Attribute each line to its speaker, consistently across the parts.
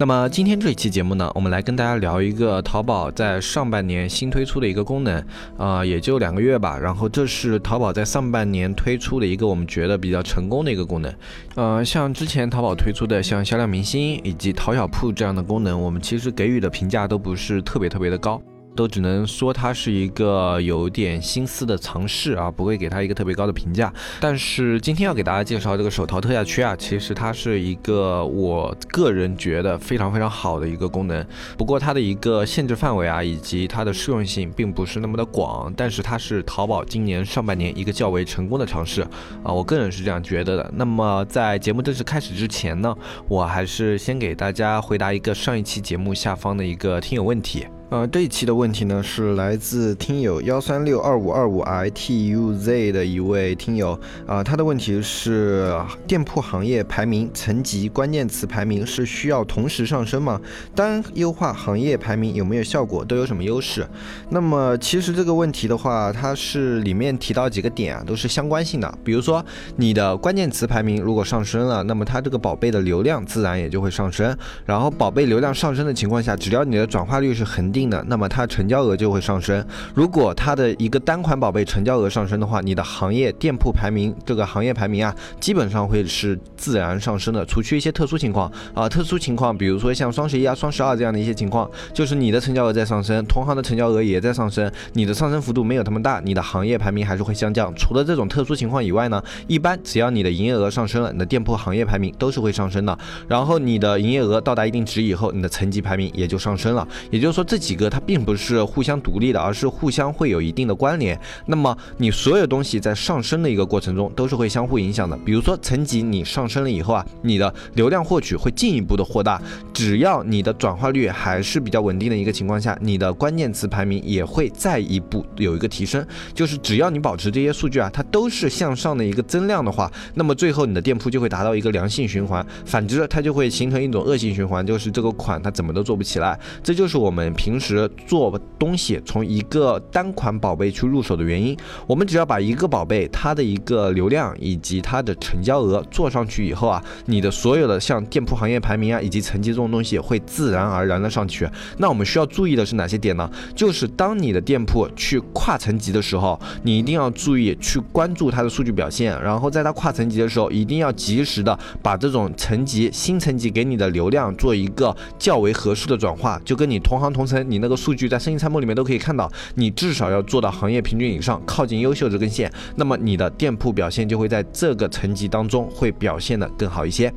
Speaker 1: 那么今天这一期节目呢，我们来跟大家聊一个淘宝在上半年新推出的一个功能，呃，也就两个月吧。然后这是淘宝在上半年推出的一个我们觉得比较成功的一个功能。呃，像之前淘宝推出的像销量明星以及淘小铺这样的功能，我们其实给予的评价都不是特别特别的高。都只能说它是一个有点心思的尝试啊，不会给它一个特别高的评价。但是今天要给大家介绍这个手淘特价区啊，其实它是一个我个人觉得非常非常好的一个功能。不过它的一个限制范围啊，以及它的适用性并不是那么的广。但是它是淘宝今年上半年一个较为成功的尝试啊，我个人是这样觉得的。那么在节目正式开始之前呢，我还是先给大家回答一个上一期节目下方的一个听友问题。呃，这一期的问题呢是来自听友幺三六二五二五 i t u z 的一位听友啊，他的问题是店铺行业排名层级关键词排名是需要同时上升吗？单优化行业排名有没有效果？都有什么优势？那么其实这个问题的话，它是里面提到几个点啊，都是相关性的。比如说你的关键词排名如果上升了，那么它这个宝贝的流量自然也就会上升。然后宝贝流量上升的情况下，只要你的转化率是恒定。定的，那么它成交额就会上升。如果它的一个单款宝贝成交额上升的话，你的行业店铺排名这个行业排名啊，基本上会是自然上升的。除去一些特殊情况啊，特殊情况，比如说像双十一啊、双十二这样的一些情况，就是你的成交额在上升，同行的成交额也在上升，你的上升幅度没有他们大，你的行业排名还是会下降。除了这种特殊情况以外呢，一般只要你的营业额上升了，你的店铺行业排名都是会上升的。然后你的营业额到达一定值以后，你的层级排名也就上升了。也就是说这几。几个它并不是互相独立的，而是互相会有一定的关联。那么你所有东西在上升的一个过程中都是会相互影响的。比如说层级你上升了以后啊，你的流量获取会进一步的扩大。只要你的转化率还是比较稳定的一个情况下，你的关键词排名也会再一步有一个提升。就是只要你保持这些数据啊，它都是向上的一个增量的话，那么最后你的店铺就会达到一个良性循环。反之，它就会形成一种恶性循环，就是这个款它怎么都做不起来。这就是我们平时做东西从一个单款宝贝去入手的原因，我们只要把一个宝贝它的一个流量以及它的成交额做上去以后啊，你的所有的像店铺行业排名啊以及层级这种东西会自然而然的上去。那我们需要注意的是哪些点呢？就是当你的店铺去跨层级的时候，你一定要注意去关注它的数据表现，然后在它跨层级的时候，一定要及时的把这种层级新层级给你的流量做一个较为合适的转化，就跟你同行同层你那个数。据在生意参谋里面都可以看到，你至少要做到行业平均以上，靠近优秀这根线，那么你的店铺表现就会在这个层级当中会表现的更好一些。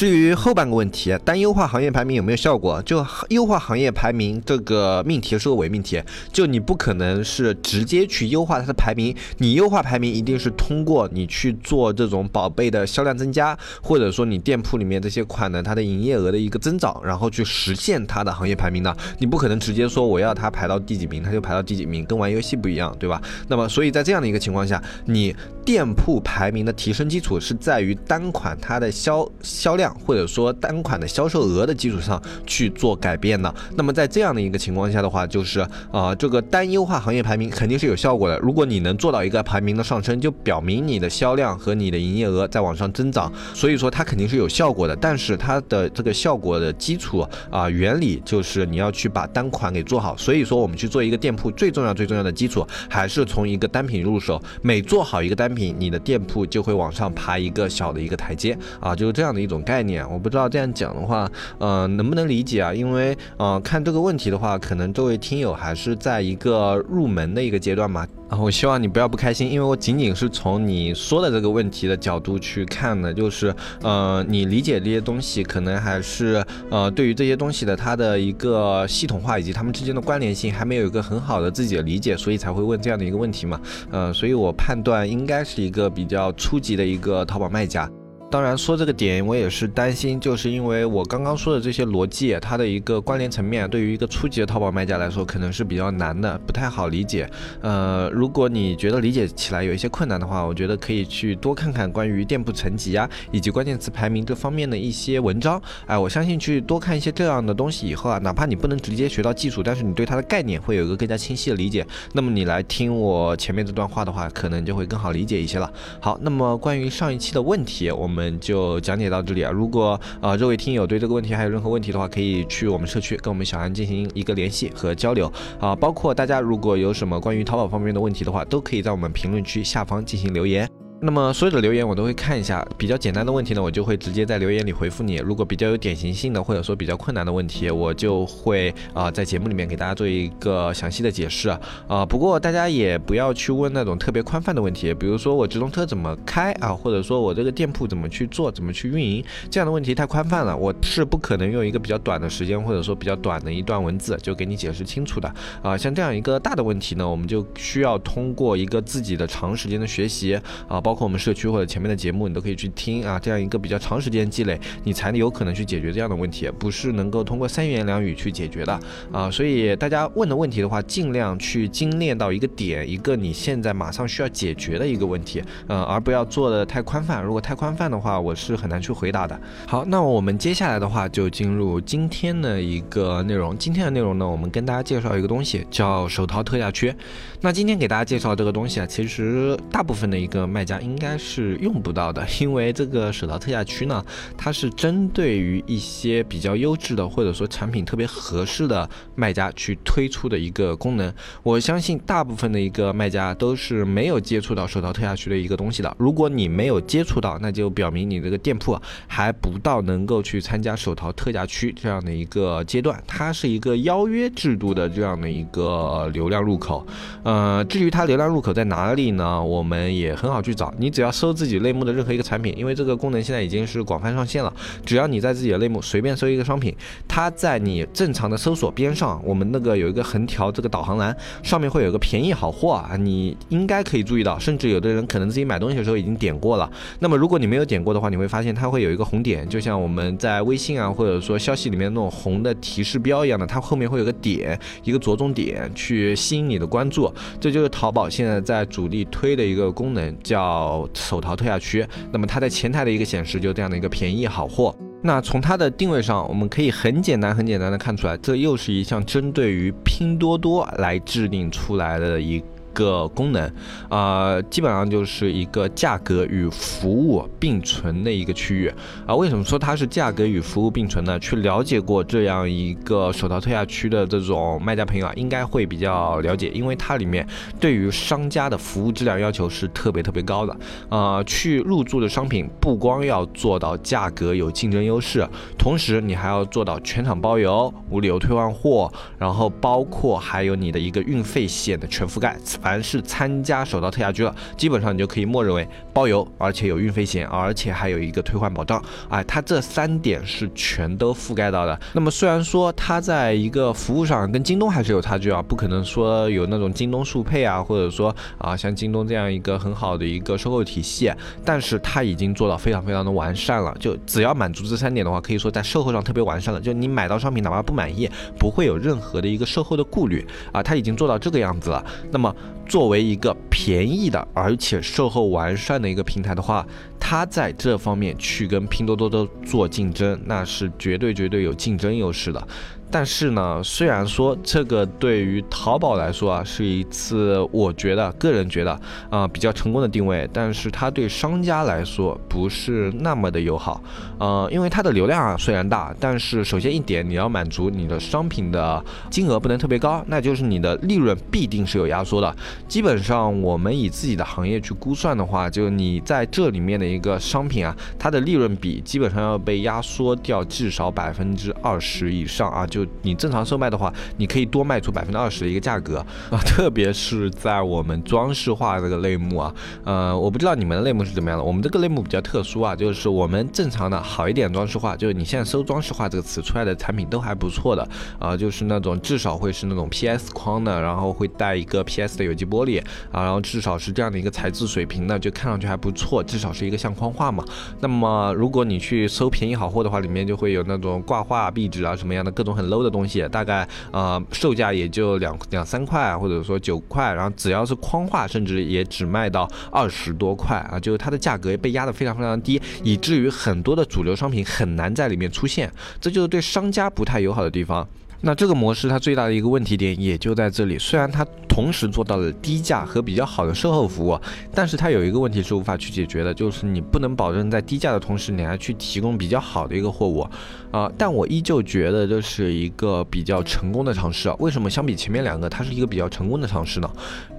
Speaker 1: 至于后半个问题，单优化行业排名有没有效果？就优化行业排名这个命题是个伪命题，就你不可能是直接去优化它的排名，你优化排名一定是通过你去做这种宝贝的销量增加，或者说你店铺里面这些款呢，它的营业额的一个增长，然后去实现它的行业排名的。你不可能直接说我要它排到第几名，它就排到第几名，跟玩游戏不一样，对吧？那么所以在这样的一个情况下，你店铺排名的提升基础是在于单款它的销销量。或者说单款的销售额的基础上去做改变的，那么在这样的一个情况下的话，就是啊，这个单优化行业排名肯定是有效果的。如果你能做到一个排名的上升，就表明你的销量和你的营业额在往上增长，所以说它肯定是有效果的。但是它的这个效果的基础啊，原理就是你要去把单款给做好。所以说我们去做一个店铺，最重要最重要的基础还是从一个单品入手。每做好一个单品，你的店铺就会往上爬一个小的一个台阶啊，就是这样的一种概。念我不知道这样讲的话，呃，能不能理解啊？因为呃，看这个问题的话，可能这位听友还是在一个入门的一个阶段嘛。然后我希望你不要不开心，因为我仅仅是从你说的这个问题的角度去看的，就是呃，你理解这些东西，可能还是呃，对于这些东西的它的一个系统化以及它们之间的关联性还没有一个很好的自己的理解，所以才会问这样的一个问题嘛。呃，所以我判断应该是一个比较初级的一个淘宝卖家。当然说这个点，我也是担心，就是因为我刚刚说的这些逻辑，它的一个关联层面，对于一个初级的淘宝卖家来说，可能是比较难的，不太好理解。呃，如果你觉得理解起来有一些困难的话，我觉得可以去多看看关于店铺层级啊，以及关键词排名这方面的一些文章。哎，我相信去多看一些这样的东西以后啊，哪怕你不能直接学到技术，但是你对它的概念会有一个更加清晰的理解。那么你来听我前面这段话的话，可能就会更好理解一些了。好，那么关于上一期的问题，我们。我们就讲解到这里啊！如果啊这位听友对这个问题还有任何问题的话，可以去我们社区跟我们小安进行一个联系和交流啊。包括大家如果有什么关于淘宝方面的问题的话，都可以在我们评论区下方进行留言。那么所有的留言我都会看一下，比较简单的问题呢，我就会直接在留言里回复你。如果比较有典型性的或者说比较困难的问题，我就会啊在节目里面给大家做一个详细的解释啊。不过大家也不要去问那种特别宽泛的问题，比如说我直通车怎么开啊，或者说我这个店铺怎么去做，怎么去运营，这样的问题太宽泛了，我是不可能用一个比较短的时间或者说比较短的一段文字就给你解释清楚的啊。像这样一个大的问题呢，我们就需要通过一个自己的长时间的学习啊。包包括我们社区或者前面的节目，你都可以去听啊，这样一个比较长时间积累，你才有可能去解决这样的问题，不是能够通过三言两语去解决的啊。所以大家问的问题的话，尽量去精炼到一个点，一个你现在马上需要解决的一个问题，呃，而不要做的太宽泛。如果太宽泛的话，我是很难去回答的。好，那我们接下来的话就进入今天的一个内容。今天的内容呢，我们跟大家介绍一个东西，叫手淘特价区。那今天给大家介绍这个东西啊，其实大部分的一个卖家应该是用不到的，因为这个手淘特价区呢，它是针对于一些比较优质的或者说产品特别合适的卖家去推出的一个功能。我相信大部分的一个卖家都是没有接触到手淘特价区的一个东西的。如果你没有接触到，那就表明你这个店铺还不到能够去参加手淘特价区这样的一个阶段。它是一个邀约制度的这样的一个流量入口。呃，至于它流量入口在哪里呢？我们也很好去找，你只要搜自己类目的任何一个产品，因为这个功能现在已经是广泛上线了。只要你在自己的类目随便搜一个商品，它在你正常的搜索边上，我们那个有一个横条这个导航栏，上面会有个便宜好货啊，你应该可以注意到。甚至有的人可能自己买东西的时候已经点过了。那么如果你没有点过的话，你会发现它会有一个红点，就像我们在微信啊或者说消息里面那种红的提示标一样的，它后面会有个点，一个着重点去吸引你的关注。这就是淘宝现在在主力推的一个功能，叫手淘特价区。那么它在前台的一个显示就这样的一个便宜好货。那从它的定位上，我们可以很简单、很简单的看出来，这又是一项针对于拼多多来制定出来的一。个功能，啊，基本上就是一个价格与服务并存的一个区域啊。为什么说它是价格与服务并存呢？去了解过这样一个手淘特价区的这种卖家朋友啊，应该会比较了解，因为它里面对于商家的服务质量要求是特别特别高的啊。去入驻的商品不光要做到价格有竞争优势，同时你还要做到全场包邮、无理由退换货，然后包括还有你的一个运费险的全覆盖。凡是参加手淘特价区了，基本上你就可以默认为包邮，而且有运费险，而且还有一个退换保障。哎，它这三点是全都覆盖到的。那么虽然说它在一个服务上跟京东还是有差距啊，不可能说有那种京东速配啊，或者说啊像京东这样一个很好的一个售后体系，但是它已经做到非常非常的完善了。就只要满足这三点的话，可以说在售后上特别完善了。就你买到商品哪怕不满意，不会有任何的一个售后的顾虑啊，它已经做到这个样子了。那么作为一个便宜的而且售后完善的一个平台的话，它在这方面去跟拼多多的做竞争，那是绝对绝对有竞争优势的。但是呢，虽然说这个对于淘宝来说啊是一次我觉得个人觉得啊比较成功的定位，但是它对商家来说不是那么的友好，呃，因为它的流量啊虽然大，但是首先一点你要满足你的商品的金额不能特别高，那就是你的利润必定是有压缩的。基本上我们以自己的行业去估算的话，就你在这里面的一个商品啊，它的利润比基本上要被压缩掉至少百分之二十以上啊就。就你正常售卖的话，你可以多卖出百分之二十的一个价格。啊，特别是在我们装饰画这个类目啊，呃，我不知道你们的类目是怎么样的，我们这个类目比较特殊啊，就是我们正常的好一点装饰画，就是你现在搜装饰画这个词出来的产品都还不错的。啊，就是那种至少会是那种 PS 框的，然后会带一个 PS 的有机玻璃。啊，然后至少是这样的一个材质水平的，就看上去还不错，至少是一个相框画嘛。那么如果你去搜便宜好货的话，里面就会有那种挂画壁纸啊什么样的各种很 low 的东西，大概呃售价也就两两三块或者说九块，然后只要是框画，甚至也只卖到二十多块啊，就是它的价格被压得非常非常低，以至于很多的主流商品很难在里面出现，这就是对商家不太友好的地方。那这个模式它最大的一个问题点也就在这里，虽然它同时做到了低价和比较好的售后服务，但是它有一个问题是无法去解决的，就是你不能保证在低价的同时，你还去提供比较好的一个货物。啊，但我依旧觉得这是一个比较成功的尝试啊。为什么相比前面两个，它是一个比较成功的尝试呢？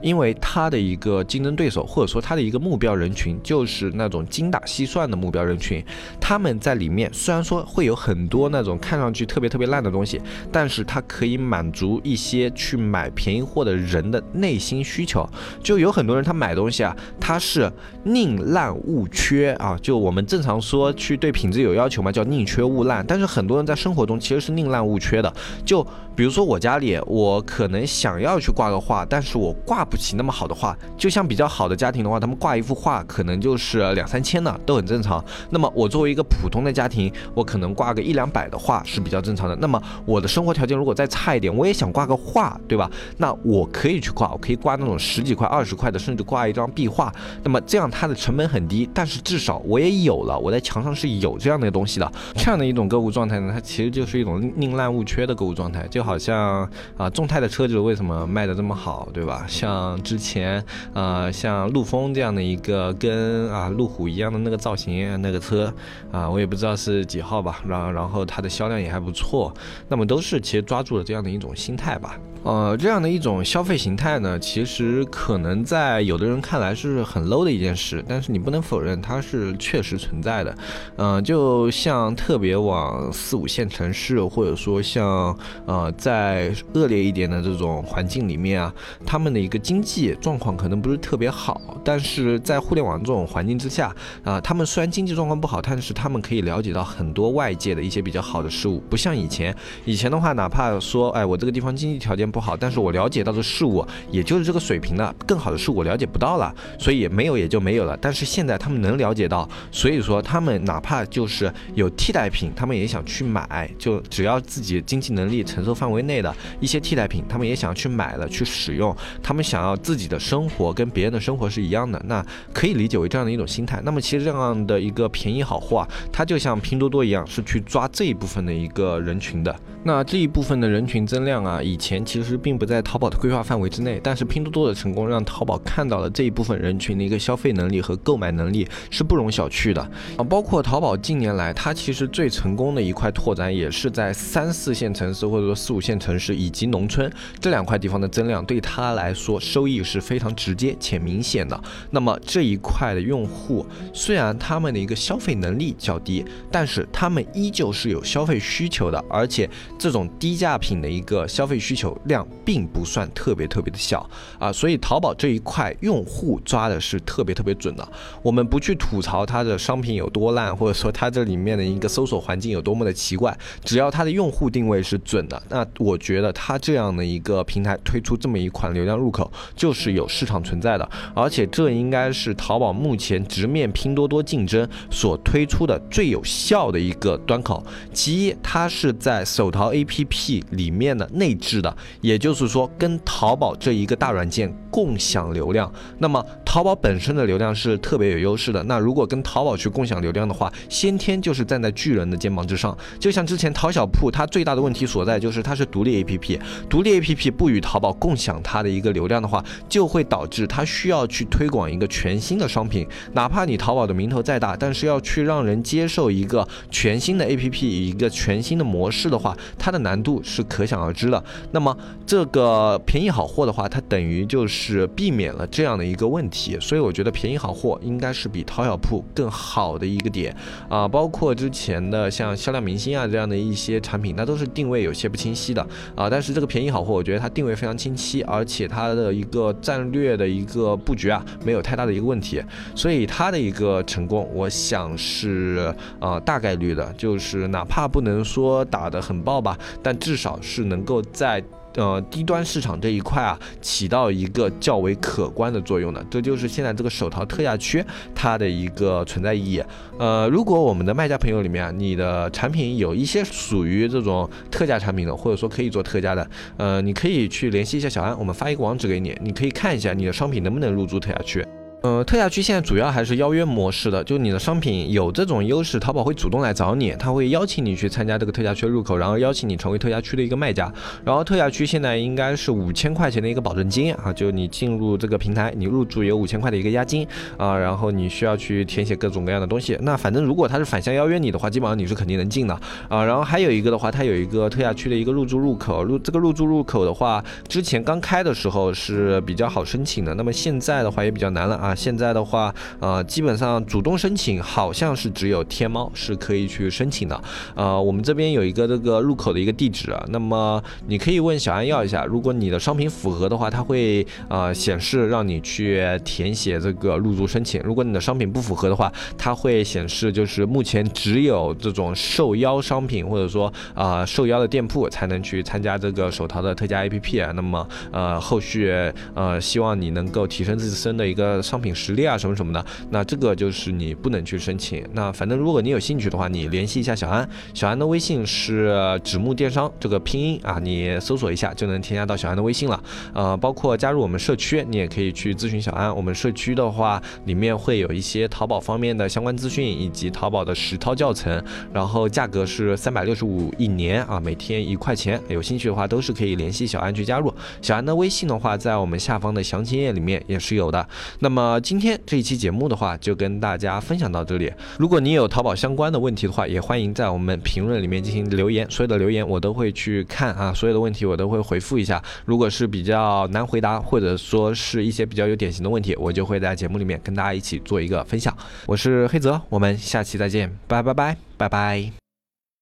Speaker 1: 因为它的一个竞争对手，或者说它的一个目标人群，就是那种精打细算的目标人群。他们在里面虽然说会有很多那种看上去特别特别烂的东西，但是它可以满足一些去买便宜货的人的内心需求。就有很多人他买东西啊，他是宁滥勿缺啊。就我们正常说去对品质有要求嘛，叫宁缺勿滥，但是很多人在生活中其实是宁滥勿缺的，就比如说我家里，我可能想要去挂个画，但是我挂不起那么好的画。就像比较好的家庭的话，他们挂一幅画可能就是两三千呢，都很正常。那么我作为一个普通的家庭，我可能挂个一两百的画是比较正常的。那么我的生活条件如果再差一点，我也想挂个画，对吧？那我可以去挂，我可以挂那种十几块、二十块的，甚至挂一张壁画。那么这样它的成本很低，但是至少我也有了，我在墙上是有这样的东西的，这样的一种购物。状态呢，它其实就是一种宁滥勿缺的购物状态，就好好像啊，众泰的车子为什么卖的这么好，对吧？像之前啊，像陆风这样的一个跟啊路虎一样的那个造型那个车啊，我也不知道是几号吧，然然后它的销量也还不错，那么都是其实抓住了这样的一种心态吧。呃，这样的一种消费形态呢，其实可能在有的人看来是很 low 的一件事，但是你不能否认它是确实存在的。嗯，就像特别往四五线城市，或者说像呃在恶劣一点的这种环境里面啊，他们的一个经济状况可能不是特别好，但是在互联网这种环境之下啊，他们虽然经济状况不好，但是他们可以了解到很多外界的一些比较好的事物，不像以前，以前的话，哪怕说，哎，我这个地方经济条件。不好，但是我了解到的事物也就是这个水平了，更好的事物我了解不到了，所以没有也就没有了。但是现在他们能了解到，所以说他们哪怕就是有替代品，他们也想去买，就只要自己经济能力承受范围内的一些替代品，他们也想去买了去使用。他们想要自己的生活跟别人的生活是一样的，那可以理解为这样的一种心态。那么其实这样的一个便宜好货啊，它就像拼多多一样，是去抓这一部分的一个人群的。那这一部分的人群增量啊，以前其实并不在淘宝的规划范围之内，但是拼多多的成功让淘宝看到了这一部分人群的一个消费能力和购买能力是不容小觑的啊。包括淘宝近年来，它其实最成功的一块拓展也是在三四线城市或者说四五线城市以及农村这两块地方的增量，对他来说收益是非常直接且明显的。那么这一块的用户虽然他们的一个消费能力较低，但是他们依旧是有消费需求的，而且。这种低价品的一个消费需求量并不算特别特别的小啊，所以淘宝这一块用户抓的是特别特别准的。我们不去吐槽它的商品有多烂，或者说它这里面的一个搜索环境有多么的奇怪，只要它的用户定位是准的，那我觉得它这样的一个平台推出这么一款流量入口就是有市场存在的，而且这应该是淘宝目前直面拼多多竞争所推出的最有效的一个端口。其一，它是在手淘。A P P 里面的内置的，也就是说跟淘宝这一个大软件共享流量。那么淘宝本身的流量是特别有优势的。那如果跟淘宝去共享流量的话，先天就是站在巨人的肩膀之上。就像之前淘小铺，它最大的问题所在就是它是独立 A P P，独立 A P P 不与淘宝共享它的一个流量的话，就会导致它需要去推广一个全新的商品。哪怕你淘宝的名头再大，但是要去让人接受一个全新的 A P P，一个全新的模式的话，它的难度是可想而知的。那么这个便宜好货的话，它等于就是避免了这样的一个问题。所以我觉得便宜好货应该是比淘小铺更好的一个点啊。包括之前的像销量明星啊这样的一些产品，那都是定位有些不清晰的啊。但是这个便宜好货，我觉得它定位非常清晰，而且它的一个战略的一个布局啊，没有太大的一个问题，所以它的一个成功，我想是呃大概率的，就是哪怕不能说打得很爆吧，但至少是能够在。呃，低端市场这一块啊，起到一个较为可观的作用的，这就是现在这个手淘特价区它的一个存在意义。呃，如果我们的卖家朋友里面啊，你的产品有一些属于这种特价产品的，或者说可以做特价的，呃，你可以去联系一下小安，我们发一个网址给你，你可以看一下你的商品能不能入驻特价区。呃，特价区现在主要还是邀约模式的，就你的商品有这种优势，淘宝会主动来找你，他会邀请你去参加这个特价区入口，然后邀请你成为特价区的一个卖家。然后特价区现在应该是五千块钱的一个保证金啊，就你进入这个平台，你入驻有五千块的一个押金啊，然后你需要去填写各种各样的东西。那反正如果他是反向邀约你的话，基本上你是肯定能进的啊。然后还有一个的话，它有一个特价区的一个入驻入口，入这个入驻入口的话，之前刚开的时候是比较好申请的，那么现在的话也比较难了啊。现在的话。呃，基本上主动申请好像是只有天猫是可以去申请的。呃，我们这边有一个这个入口的一个地址，那么你可以问小安要一下。如果你的商品符合的话，它会呃显示让你去填写这个入驻申请。如果你的商品不符合的话，它会显示就是目前只有这种受邀商品或者说啊受邀的店铺才能去参加这个手淘的特价 APP。那么呃后续呃希望你能够提升自身的一个商品实力啊什么什么的。那这个就是你不能去申请。那反正如果你有兴趣的话，你联系一下小安，小安的微信是纸木电商这个拼音啊，你搜索一下就能添加到小安的微信了。呃，包括加入我们社区，你也可以去咨询小安。我们社区的话，里面会有一些淘宝方面的相关资讯，以及淘宝的实操教程。然后价格是三百六十五一年啊，每天一块钱。有兴趣的话，都是可以联系小安去加入。小安的微信的话，在我们下方的详情页里面也是有的。那么么今天这一期节目的话，就跟大家分享到这里。如果你有淘宝相关的问题的话，也欢迎在我们评论里面进行留言，所有的留言我都会去看啊，所有的问题我都会回复一下。如果是比较难回答，或者说是一些比较有典型的问题，我就会在节目里面跟大家一起做一个分享。我是黑泽，我们下期再见，拜拜拜拜拜。